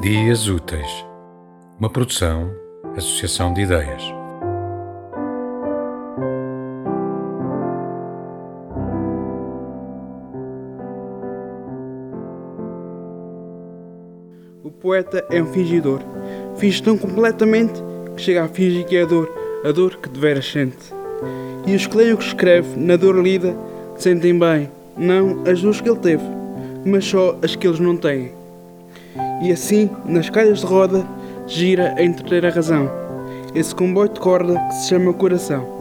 Dias Úteis, uma produção, associação de ideias. O poeta é um fingidor. Finge tão completamente que chega a fingir que é a dor, a dor que deveras sente. E os que leem o que escreve, na dor lida, sentem bem, não as dores que ele teve, mas só as que eles não têm. E assim, nas calhas de roda, gira a entreter a razão, esse comboio de corda que se chama coração.